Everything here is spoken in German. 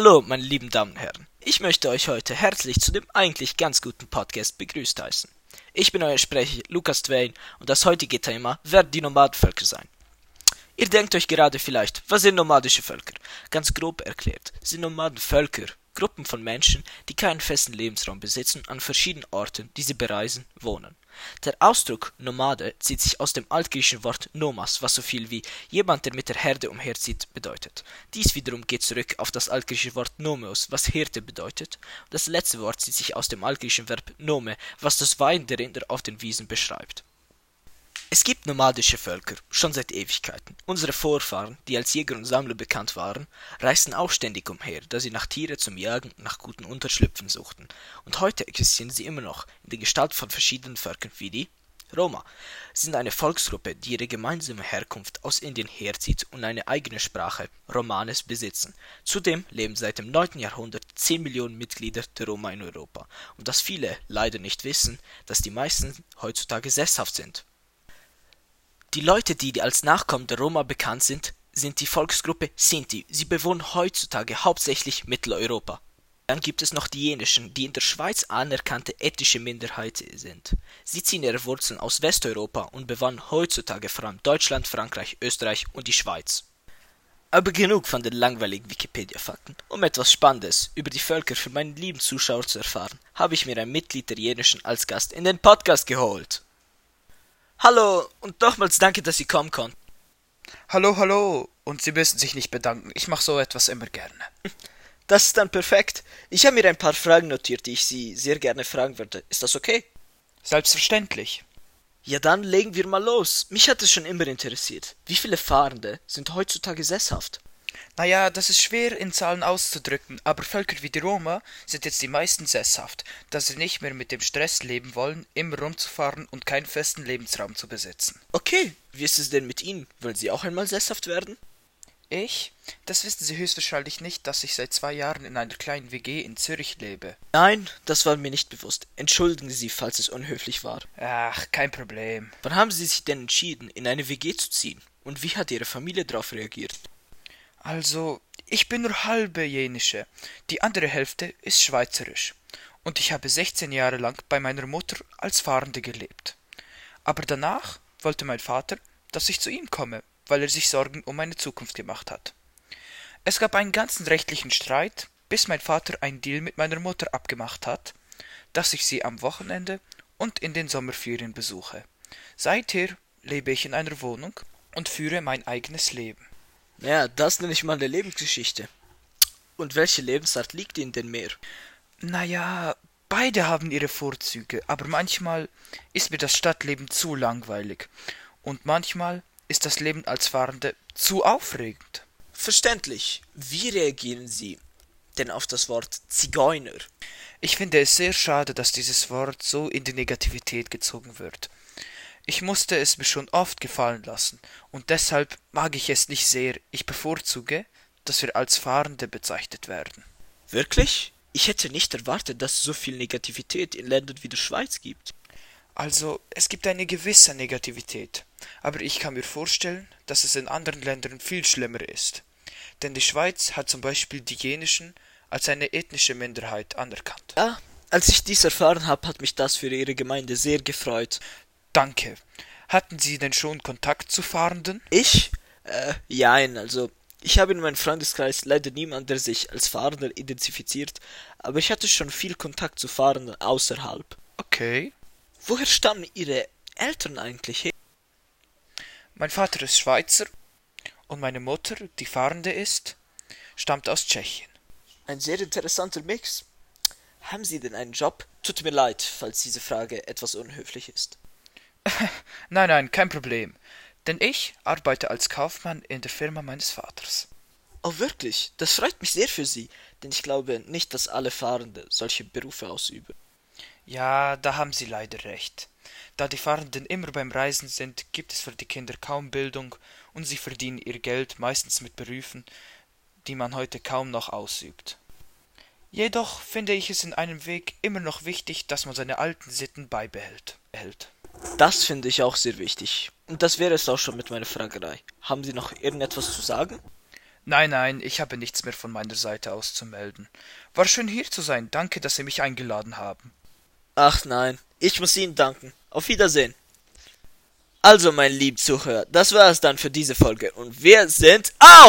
Hallo, meine lieben Damen und Herren. Ich möchte euch heute herzlich zu dem eigentlich ganz guten Podcast begrüßt heißen. Ich bin euer Sprecher Lukas Twain und das heutige Thema werden die Nomadenvölker sein. Ihr denkt euch gerade vielleicht, was sind nomadische Völker? Ganz grob erklärt sind Nomadenvölker Gruppen von Menschen, die keinen festen Lebensraum besitzen, an verschiedenen Orten, die sie bereisen, wohnen. Der Ausdruck Nomade zieht sich aus dem altgriechischen Wort Nomas, was so viel wie jemand, der mit der Herde umherzieht, bedeutet. Dies wiederum geht zurück auf das altgriechische Wort Nomeos, was Hirte bedeutet. Das letzte Wort zieht sich aus dem altgriechischen Verb Nome, was das Weiden der Rinder auf den Wiesen beschreibt. Es gibt nomadische Völker, schon seit Ewigkeiten. Unsere Vorfahren, die als Jäger und Sammler bekannt waren, reisten auch ständig umher, da sie nach Tiere zum Jagen und nach guten Unterschlüpfen suchten. Und heute existieren sie immer noch, in der Gestalt von verschiedenen Völkern wie die Roma sind eine Volksgruppe, die ihre gemeinsame Herkunft aus Indien herzieht und eine eigene Sprache, Romanes, besitzen. Zudem leben seit dem 9. Jahrhundert 10 Millionen Mitglieder der Roma in Europa. Und dass viele leider nicht wissen, dass die meisten heutzutage sesshaft sind. Die Leute, die als Nachkommen der Roma bekannt sind, sind die Volksgruppe Sinti. Sie bewohnen heutzutage hauptsächlich Mitteleuropa. Dann gibt es noch die Jenischen, die in der Schweiz anerkannte ethnische Minderheit sind. Sie ziehen ihre Wurzeln aus Westeuropa und bewohnen heutzutage vor allem Deutschland, Frankreich, Österreich und die Schweiz. Aber genug von den langweiligen Wikipedia-Fakten. Um etwas Spannendes über die Völker für meinen lieben Zuschauer zu erfahren, habe ich mir ein Mitglied der Jenischen als Gast in den Podcast geholt. Hallo und nochmals danke, dass Sie kommen konnten. Hallo, hallo. Und Sie müssen sich nicht bedanken. Ich mache so etwas immer gerne. Das ist dann perfekt. Ich habe mir ein paar Fragen notiert, die ich Sie sehr gerne fragen würde. Ist das okay? Selbstverständlich. Ja, dann legen wir mal los. Mich hat es schon immer interessiert. Wie viele Fahrende sind heutzutage sesshaft? Naja, das ist schwer in Zahlen auszudrücken, aber Völker wie die Roma sind jetzt die meisten sesshaft, da sie nicht mehr mit dem Stress leben wollen, immer rumzufahren und keinen festen Lebensraum zu besitzen. Okay, wie ist es denn mit Ihnen? Wollen Sie auch einmal sesshaft werden? Ich? Das wissen Sie höchstwahrscheinlich nicht, dass ich seit zwei Jahren in einer kleinen WG in Zürich lebe. Nein, das war mir nicht bewusst. Entschuldigen Sie, falls es unhöflich war. Ach, kein Problem. Wann haben Sie sich denn entschieden, in eine WG zu ziehen? Und wie hat Ihre Familie darauf reagiert? Also, ich bin nur halbe jenische. Die andere Hälfte ist schweizerisch. Und ich habe 16 Jahre lang bei meiner Mutter als Fahrende gelebt. Aber danach wollte mein Vater, dass ich zu ihm komme, weil er sich Sorgen um meine Zukunft gemacht hat. Es gab einen ganzen rechtlichen Streit, bis mein Vater einen Deal mit meiner Mutter abgemacht hat, dass ich sie am Wochenende und in den Sommerferien besuche. Seither lebe ich in einer Wohnung und führe mein eigenes Leben. Ja, das nenne ich mal eine Lebensgeschichte. Und welche Lebensart liegt Ihnen denn mehr? Naja, beide haben ihre Vorzüge, aber manchmal ist mir das Stadtleben zu langweilig. Und manchmal ist das Leben als Fahrende zu aufregend. Verständlich. Wie reagieren Sie denn auf das Wort Zigeuner? Ich finde es sehr schade, dass dieses Wort so in die Negativität gezogen wird. Ich musste es mir schon oft gefallen lassen, und deshalb mag ich es nicht sehr. Ich bevorzuge, dass wir als Fahrende bezeichnet werden. Wirklich? Ich hätte nicht erwartet, dass es so viel Negativität in Ländern wie der Schweiz gibt. Also, es gibt eine gewisse Negativität, aber ich kann mir vorstellen, dass es in anderen Ländern viel schlimmer ist. Denn die Schweiz hat zum Beispiel die Jenischen als eine ethnische Minderheit anerkannt. Ja, als ich dies erfahren habe, hat mich das für Ihre Gemeinde sehr gefreut. Danke. Hatten Sie denn schon Kontakt zu Fahrenden? Ich? Äh, jein, also ich habe in meinem Freundeskreis leider niemanden, der sich als Fahrender identifiziert, aber ich hatte schon viel Kontakt zu Fahrenden außerhalb. Okay. Woher stammen Ihre Eltern eigentlich her? Mein Vater ist Schweizer und meine Mutter, die Fahrende ist, stammt aus Tschechien. Ein sehr interessanter Mix. Haben Sie denn einen Job? Tut mir leid, falls diese Frage etwas unhöflich ist. nein, nein, kein Problem. Denn ich arbeite als Kaufmann in der Firma meines Vaters. Oh, wirklich? Das freut mich sehr für Sie, denn ich glaube nicht, dass alle Fahrende solche Berufe ausüben. Ja, da haben Sie leider recht. Da die Fahrenden immer beim Reisen sind, gibt es für die Kinder kaum Bildung und sie verdienen ihr Geld meistens mit Berufen, die man heute kaum noch ausübt. Jedoch finde ich es in einem Weg immer noch wichtig, dass man seine alten Sitten beibehält. Das finde ich auch sehr wichtig. Und das wäre es auch schon mit meiner Fragerei. Haben Sie noch irgendetwas zu sagen? Nein, nein, ich habe nichts mehr von meiner Seite aus zu melden. War schön hier zu sein. Danke, dass Sie mich eingeladen haben. Ach nein, ich muss Ihnen danken. Auf Wiedersehen. Also, mein lieben Zuhörer, das war es dann für diese Folge und wir sind out!